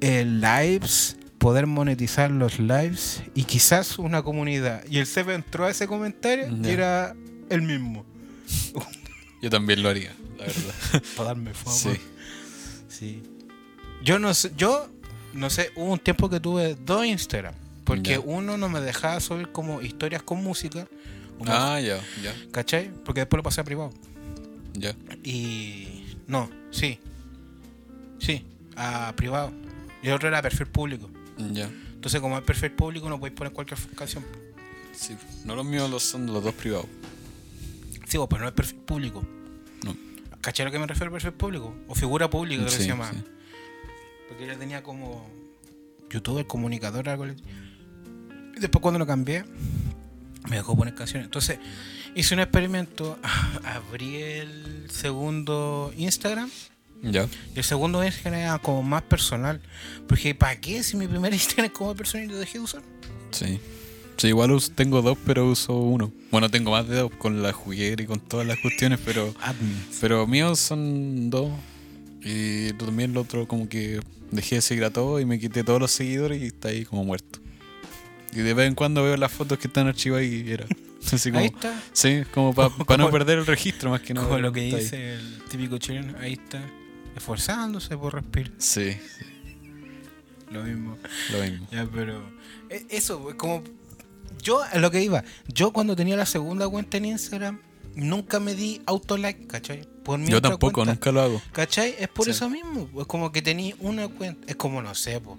eh, lives, poder monetizar los lives y quizás una comunidad. Y el CP entró a ese comentario y era el mismo. Yo también lo haría, la verdad. Para darme fama. Sí. Sí. Yo no sé, yo no sé, hubo un tiempo que tuve dos Instagram. Porque uno no me dejaba subir como historias con música. Ah, ya, ya, ¿Cachai? Porque después lo pasé a privado. ya. Y. No, sí. Sí. a privado. Y el otro era perfil público. Ya. Entonces, como es perfil público, no podéis poner cualquier canción. Sí. No los míos los son los dos privados. Sí, vos, pero no es perfil público. No. ¿Cachai a lo que me refiero perfil público? O figura pública, que Sí, se llama. sí. Porque ya tenía como youtuber, comunicador, algo. Y después cuando lo cambié, me dejó poner canciones. Entonces, hice un experimento, abrí el segundo Instagram. Ya. Y el segundo Instagram era como más personal. Porque ¿para qué si mi primer Instagram es como personal y lo dejé de usar? Sí. Sí, igual tengo dos, pero uso uno. Bueno, tengo más de dos con la juguera y con todas las cuestiones, pero pero míos son dos. Y también el otro como que dejé de seguir a todos y me quité todos los seguidores y está ahí como muerto. Y de vez en cuando veo las fotos que están archivadas y era. Así como, Ahí está. Sí, como para no perder el registro más que nada. Como lo que ahí. dice el típico chileno, ahí está. Esforzándose por respirar. Sí, Lo mismo. lo mismo. Ya, pero. e- Eso, es como. Yo, a lo que iba. Yo cuando tenía la segunda cuenta en Instagram, nunca me di auto-like, ¿cachai? Por mi Yo tampoco, cuenta. nunca lo hago. ¿Cachai? Es por Sí. eso mismo. Es como que tenía una cuenta. Es como, no sé, po.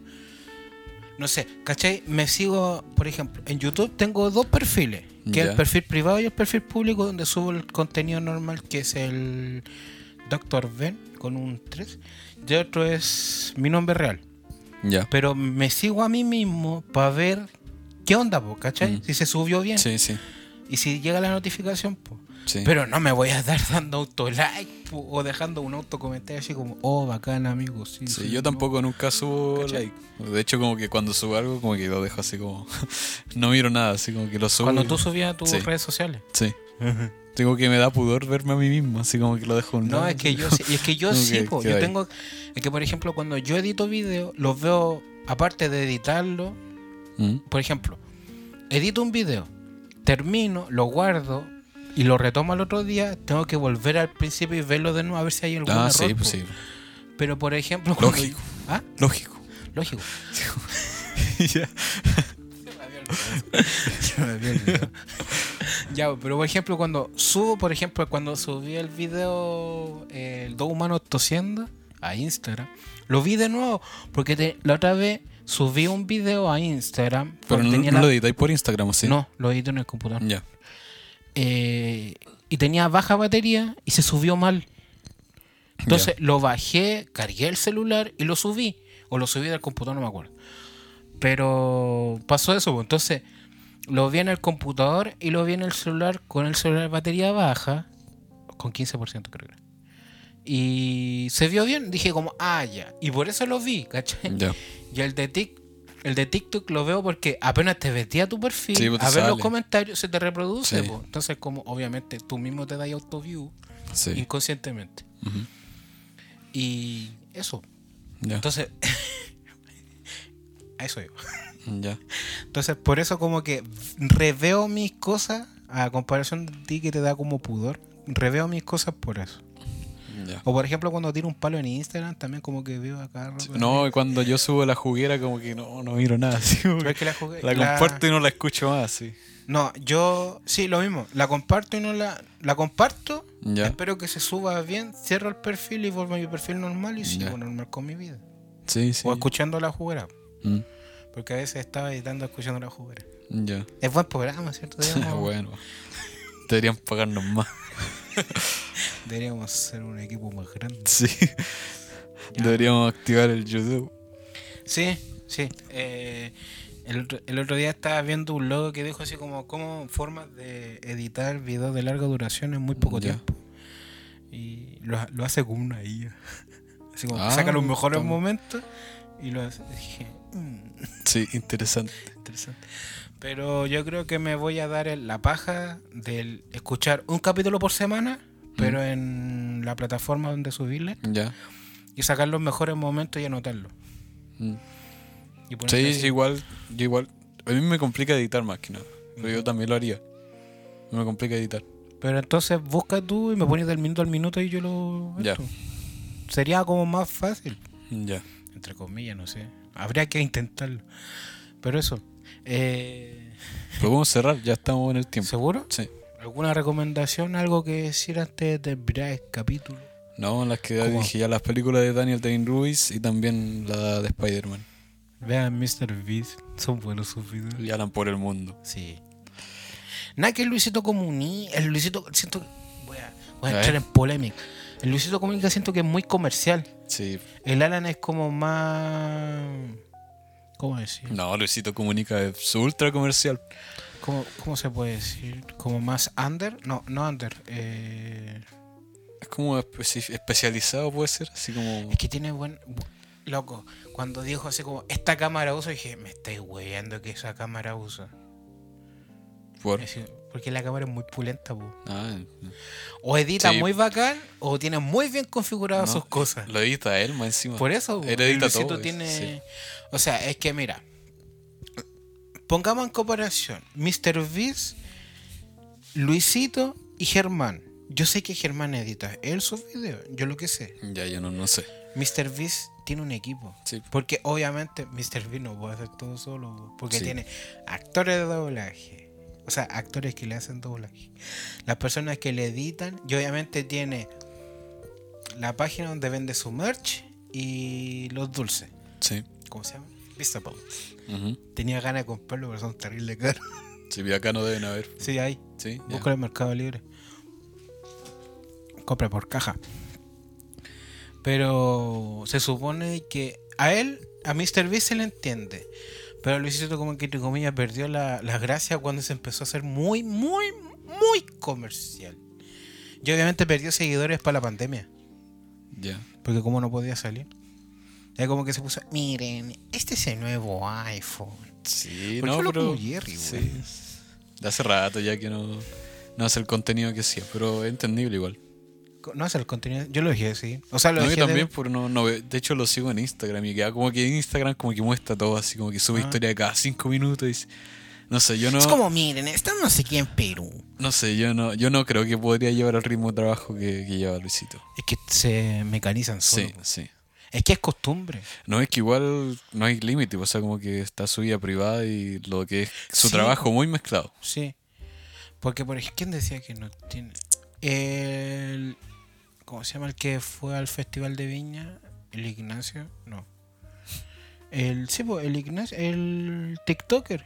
No sé, ¿cachai? Me sigo, por ejemplo, en YouTube tengo dos perfiles. Que es el perfil privado y el perfil público, donde subo el contenido normal, que es el Dr. Ben, con un 3. Y otro es mi nombre real. Ya. Pero me sigo a mí mismo para ver qué onda, po, ¿cachai? Mm. Si se subió bien. Sí, sí. Y si llega la notificación, pues. Sí. Pero no me voy a dar dando auto-like o dejando un autocomentario así como, oh, bacán, amigo. Sí, Sí, sí, yo no". tampoco nunca subo ¿Cachai? like. De hecho, como que cuando subo algo, como que lo dejo así como. no miro nada, así como que lo subo. Cuando y- tú subías a tus redes sociales. Sí. Tengo que me da pudor verme a mí mismo, así como que lo dejo un No, es que yo sí, y es que yo sí, que po, queda yo ahí. tengo, es que por ejemplo cuando yo edito videos, los veo, aparte de editarlo, ¿Mm? por ejemplo, edito un video, termino, lo guardo y lo retomo al otro día, tengo que volver al principio y verlo de nuevo a ver si hay algún Ah, error. sí, pues sí. Pero por ejemplo, Lógico. ¿Ah? Lógico. Lógico. Ya. Se me había olvidado. ya, pero por ejemplo, cuando subo, por ejemplo, cuando subí el video, eh, el dos humanos tosiendo a Instagram, lo vi de nuevo, porque te- la otra vez subí un video a Instagram. Pero no, tenía no la- lo editáis por Instagram, ¿o ¿sí? No, lo edito en el computador. Ya. Eh, y tenía baja batería y se subió mal. Entonces lo bajé, cargué el celular y lo subí. O lo subí del computador, no me acuerdo. Pero pasó eso. pues. Entonces lo vi en el computador y lo vi en el celular con el celular batería baja. Con 15% creo que era. Y se vio bien. Dije como, ah, ya. Y por eso lo vi, ¿cachai? Ya. Y el de, Tik- el de TikTok lo veo porque apenas te metí a tu perfil, Sí, pues a ver los comentarios, se te reproduce. Sí. pues. Entonces, como obviamente tú mismo te das auto-view Sí. inconscientemente. Y eso. Ya. Entonces, a eso yo. Ya. Entonces, por eso como que reveo mis cosas, a comparación de ti que te da como pudor, reveo mis cosas por eso. O por ejemplo, cuando tiro un palo en Instagram, también como que veo acá. No, y cuando yo subo la juguera, como que no, no miro nada. Es que la jugué- la la- comparto y no la escucho más, sí. No, yo sí, lo mismo. La comparto y no la. La comparto. Espero que se suba bien. Cierro el perfil y vuelvo a mi perfil normal y sigo normal con mi vida. Sí, sí. O escuchando la juguera. Mm. Porque a veces estaba editando escuchando la juguera. Ya. Es buen programa, ¿cierto? Bueno. Deberían pagarnos más. deberíamos ser un equipo más grande. Sí. Deberíamos activar el YouTube. Sí, sí. Eh, el, otro, el otro día estaba viendo un logo que dijo así como, como formas de editar videos de larga duración en muy poco Ya. tiempo. Y lo, lo hace como una IA. Así como Ah, saca los mejores momentos y lo hace. Dije, "Mm, Sí, interesante. interesante. Pero yo creo que me voy a dar la paja de escuchar un capítulo por semana, pero en la plataforma donde subirle Ya. y sacar los mejores momentos y anotarlos. Mm. Y Sí, así. igual, yo igual. A mí me complica editar más que nada. Pero yo también lo haría. Me complica editar. Pero entonces busca tú y me pones del minuto al minuto y yo lo. Ya. esto. Sería como más fácil. Ya. Entre comillas, no sé. Habría que intentarlo. Pero eso. Eh, podemos cerrar, ya estamos en el tiempo. ¿Seguro? Sí. ¿Alguna recomendación? ¿Algo que decir antes de terminar el capítulo? No, las que ¿Cómo? dirigía las películas de Daniel Day-Lewis y también la de Spider-Man. Vean Mr. Beast, son buenos sus videos. Y Alan por el mundo. Sí. Nada que el Luisito Comunica. El Luisito. Siento. Voy a, voy a A entrar ver. en polémica. El Luisito Comunica siento que es muy comercial. Sí. El Alan es como más. ¿Cómo decir? No, Luisito Comunica es ultra comercial. ¿Cómo, cómo se puede decir? ¿Como más under? No, no under. Eh, Es como especi- especializado, puede ser. Así como. es que tiene buen. bu- Loco, cuando dijo así como, esta cámara usa, dije, me estáis hueveando que esa cámara usa. Por... Porque la cámara es muy pulenta, po. Ah, O edita Sí. muy bacán, o tiene muy bien configuradas No, sus cosas. lo edita él más encima. Por eso, po, Él el edita Luisito todo, tiene. sí. O sea, es que mira. Pongamos en comparación Mr. Beast, Luisito y Germán. Yo sé que Germán edita él sus videos, yo lo que sé. Ya, yo no, no sé. Mr. Beast tiene un equipo. Sí. Porque obviamente Mr. Beast no puede hacer todo solo. po, Porque tiene actores de doblaje. O sea, actores que le hacen doblaje. Las personas que le editan. Y obviamente tiene la página donde vende su merch y los dulces. Sí. ¿Cómo se llama? Vistable. Ujú. Tenía ganas de comprarlo, pero son terribles caros. Sí, acá no deben haber. Sí, ahí. Sí. Busca en el Mercado Libre. Compra por caja. Pero se supone que a él, a Mr. Beast se le entiende. Pero Luisito como que entre comillas perdió la, la gracia cuando se empezó a hacer muy, muy, muy comercial. Y obviamente perdió seguidores para la pandemia. Ya. Porque como no podía salir. Ya como que se puso, miren, este es el nuevo iPhone. Sí, ¿Por qué no, hablo pero. como Jerry, sí. De hace rato ya que no, no hace el contenido que hacía, pero es entendible igual. No hace el contenido. Yo lo dejé, sí. O sea, lo No, yo dejé de- también, pero no, no, de hecho lo sigo en Instagram y queda como que en Instagram como que muestra todo, así como que sube Ah. historia cada cinco minutos y no sé, yo no, Es como, miren, estamos no sé qué en Perú. no sé, yo no, yo no creo que podría llevar el ritmo de trabajo que, que lleva Luisito. Es que se mecanizan solo. Sí, sí. Es que es costumbre. No es que igual no hay límite, o sea, como que está su vida privada y lo que es su Sí, trabajo muy mezclado. Sí. Porque, por ejemplo, ¿quién decía que no tiene? El. ¿Cómo se llama el que fue al Festival de Viña? ¿El Ignacio? No. El. Sí, pues, el Ignacio. El TikToker.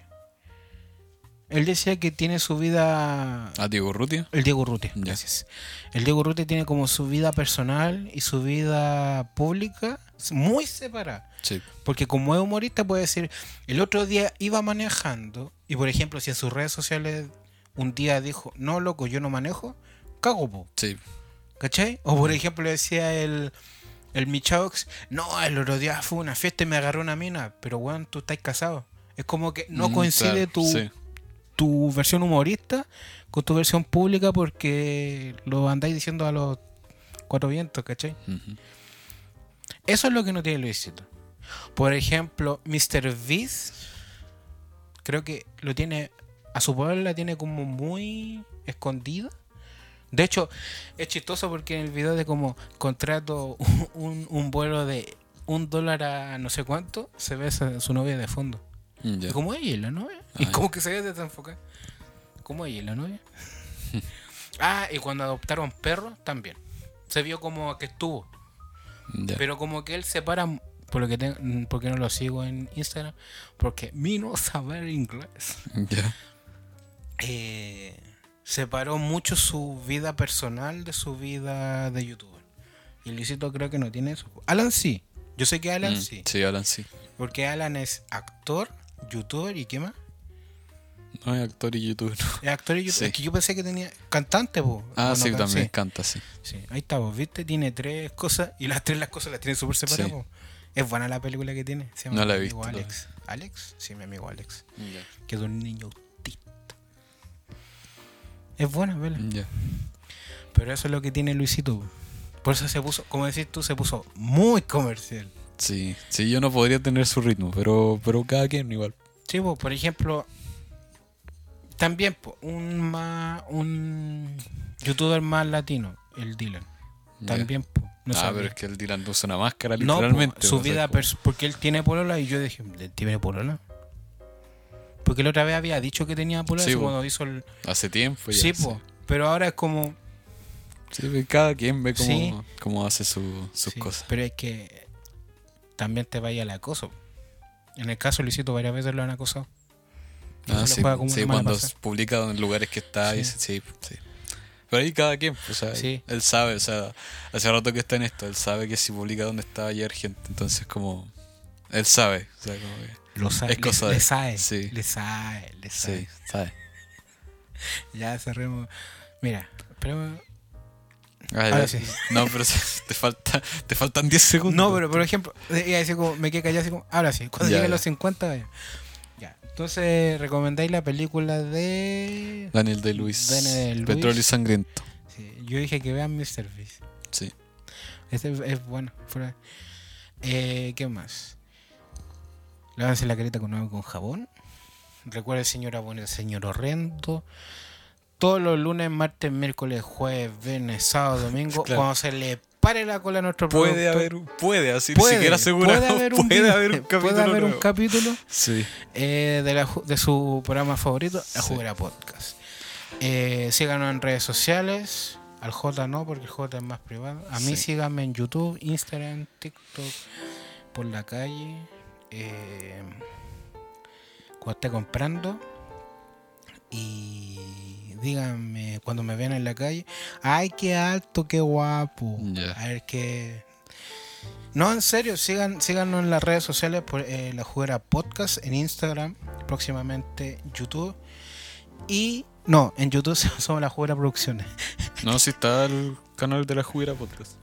Él decía que tiene su vida. A Diego Rutia. El Diego Urrutia, Ya. gracias. El Diego Urrutia tiene como su vida personal y su vida pública muy separada. Sí. Porque como es humorista puede decir, el otro día iba manejando y por ejemplo si en sus redes sociales un día dijo, no loco, yo no manejo, cago, po", Sí. ¿Cachai? O por ejemplo le decía el, el Michaux, no, el otro día fue una fiesta y me agarró una mina, pero weón, tú estás casado. Es como que no Mm, coincide claro, tu, sí. tu versión humorista con tu versión pública porque lo andáis diciendo a los cuatro vientos, ¿cachai? Eso es lo que no tiene Luisito. Por ejemplo, Mr. Beast, creo que lo tiene, a su poder la tiene como muy escondida. De hecho, es chistoso porque en el video de como contrato un, un vuelo de un dólar a no sé cuánto, se ve su novia de fondo. Mm, ya. Y como ella la novia. Ah, y ya. como que se ve desenfocada. Como ella la novia. ah, y cuando adoptaron perros también. Se vio como que estuvo. Pero como que él se para, por lo que te- porque no lo sigo en Instagram, porque mi no saber inglés. Ya. Eh, separó mucho su vida personal de su vida de youtuber. Y Luisito creo que no tiene eso. Alan sí. Yo sé que Alan Mm, sí. Sí, Alan sí. Porque Alan es actor, youtuber y qué más. No es actor y youtuber. no. Es actor y youtuber. Sí. Es que yo pensé que tenía cantante, po. Ah, ¿O no sí, can- también sí. canta, sí. Sí, ahí está, vos, ¿viste? Tiene tres cosas y las tres las cosas las tiene súper separadas. Sí. Es buena la película que tiene. Se No la he visto Alex. ¿Alex? Sí, mi amigo Alex. Que es un niño. Es buena, ¿verdad? Ya. Pero eso es lo que tiene Luisito. po. Por eso se puso, como decís tú, se puso muy comercial. Sí, sí, yo no podría tener su ritmo, pero, pero cada quien igual. Sí, po, por ejemplo, también un más, un youtuber más latino, el Dylan. También, po, no ah, sabía. pero es que el Dylan usa una máscara No, po, literalmente. su o sea, vida, pers- porque él tiene polola y yo dije, ¿le ¿tiene polola? Porque la otra vez había dicho que tenía polola Sí, cuando hizo el... Hace tiempo ya. sí, po, pero ahora es como... Sí, cada quien ve cómo, Sí. cómo hace su- sus cosas. Pero es que también te vaya el acoso. En el caso Luisito varias veces lo han acosado. Ah, sí, sí, cuando publica en lugares que está, y Sí. sí, sí. Pero ahí cada quien, o sea, Sí. él sabe, o sea, hace rato que está en esto, él sabe que si publica dónde está va a llegar gente, entonces como, él sabe, o sea, como que, Lo sabe, Es cosa le, de- le sabe, sí. le sabe, le sabe. sí, sabe. Ya cerremos. Mira, pero Ah, Ahora ya. sí. No, pero te, falta, te faltan 10 segundos. No, pero por ejemplo, decir como, me quedé callado así como, ahora sí, cuando Ya, lleguen ya. los 50, vaya. Ya. Entonces, recomendáis la película de. Daniel de Luis, Daniel. Petróleo y Sangriento. Sí, yo dije que vean Mr. Beast. Sí. Este es, es bueno. Eh, ¿Qué más? Lávense la carita con agua con jabón. Recuerden, señora buena, el señor horrendo. Todos los lunes, martes, miércoles, jueves, viernes, sábado, domingo, Claro. cuando se le pare la cola a nuestro Puede productor, haber, un- puede, así puede, ni siquiera asegurado, puede haber un, puede video- haber un capítulo puede haber un capítulo Sí. eh, de, la ju- de su programa favorito, La Sí. Juguera Podcast. Eh, síganos en redes sociales. Al J no, porque el J es más privado. A mí Sí. síganme en YouTube, Instagram, TikTok, por la calle. Eh, cuando esté comprando. Y díganme cuando me vean en la calle. Ay, qué alto, qué guapo. A ver qué. No, en serio, sigan, síganos en las redes sociales por eh, la juguera podcast en Instagram, próximamente YouTube. Y no, en YouTube somos la juguera producciones. No, sí está el canal de la Juguera Podcast.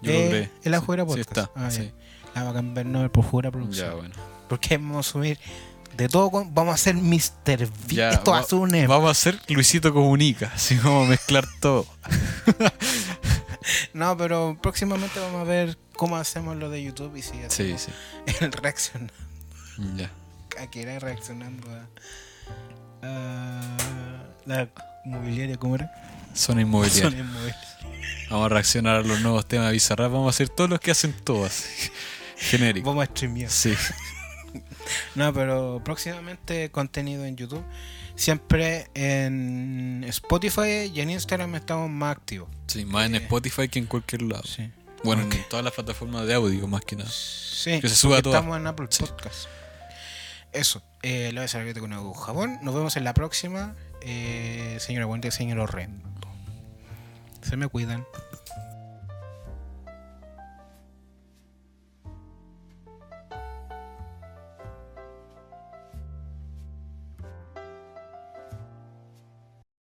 Yo Eh, lo en la Sí, Juguera Sí Podcast. está, Ah, sí. La a el nombre por juguera producciones. Ya, bueno. Porque vamos a subir de todo. con- vamos a hacer Mr. Beast. Ya, Esto va va- a ser un Vamos a hacer Luisito Comunica, así como mezclar todo. No, pero próximamente vamos a ver cómo hacemos lo de YouTube y si Sí, sí. el reacción. Ya. a que era reaccionando a, a la mobiliaria, ¿cómo era? Zona inmobiliaria. Son inmobiliarias. Vamos a reaccionar a los nuevos temas de Bizarrap. Vamos a hacer todos los que hacen todas. Genérico. Vamos a streamear. Sí. No, pero próximamente contenido en YouTube. Siempre en Spotify y en Instagram estamos más activos. Sí, más en Eh, Spotify que en cualquier lado. Sí. Bueno, en todas las plataformas de audio, más que nada. Sí, Que se suba todas. estamos en Apple Sí. Podcast. Eso, eh, lo voy a servir con un jabón. Nos vemos en la próxima. Eh, señora Buente, señor Horrendo. Se me cuidan.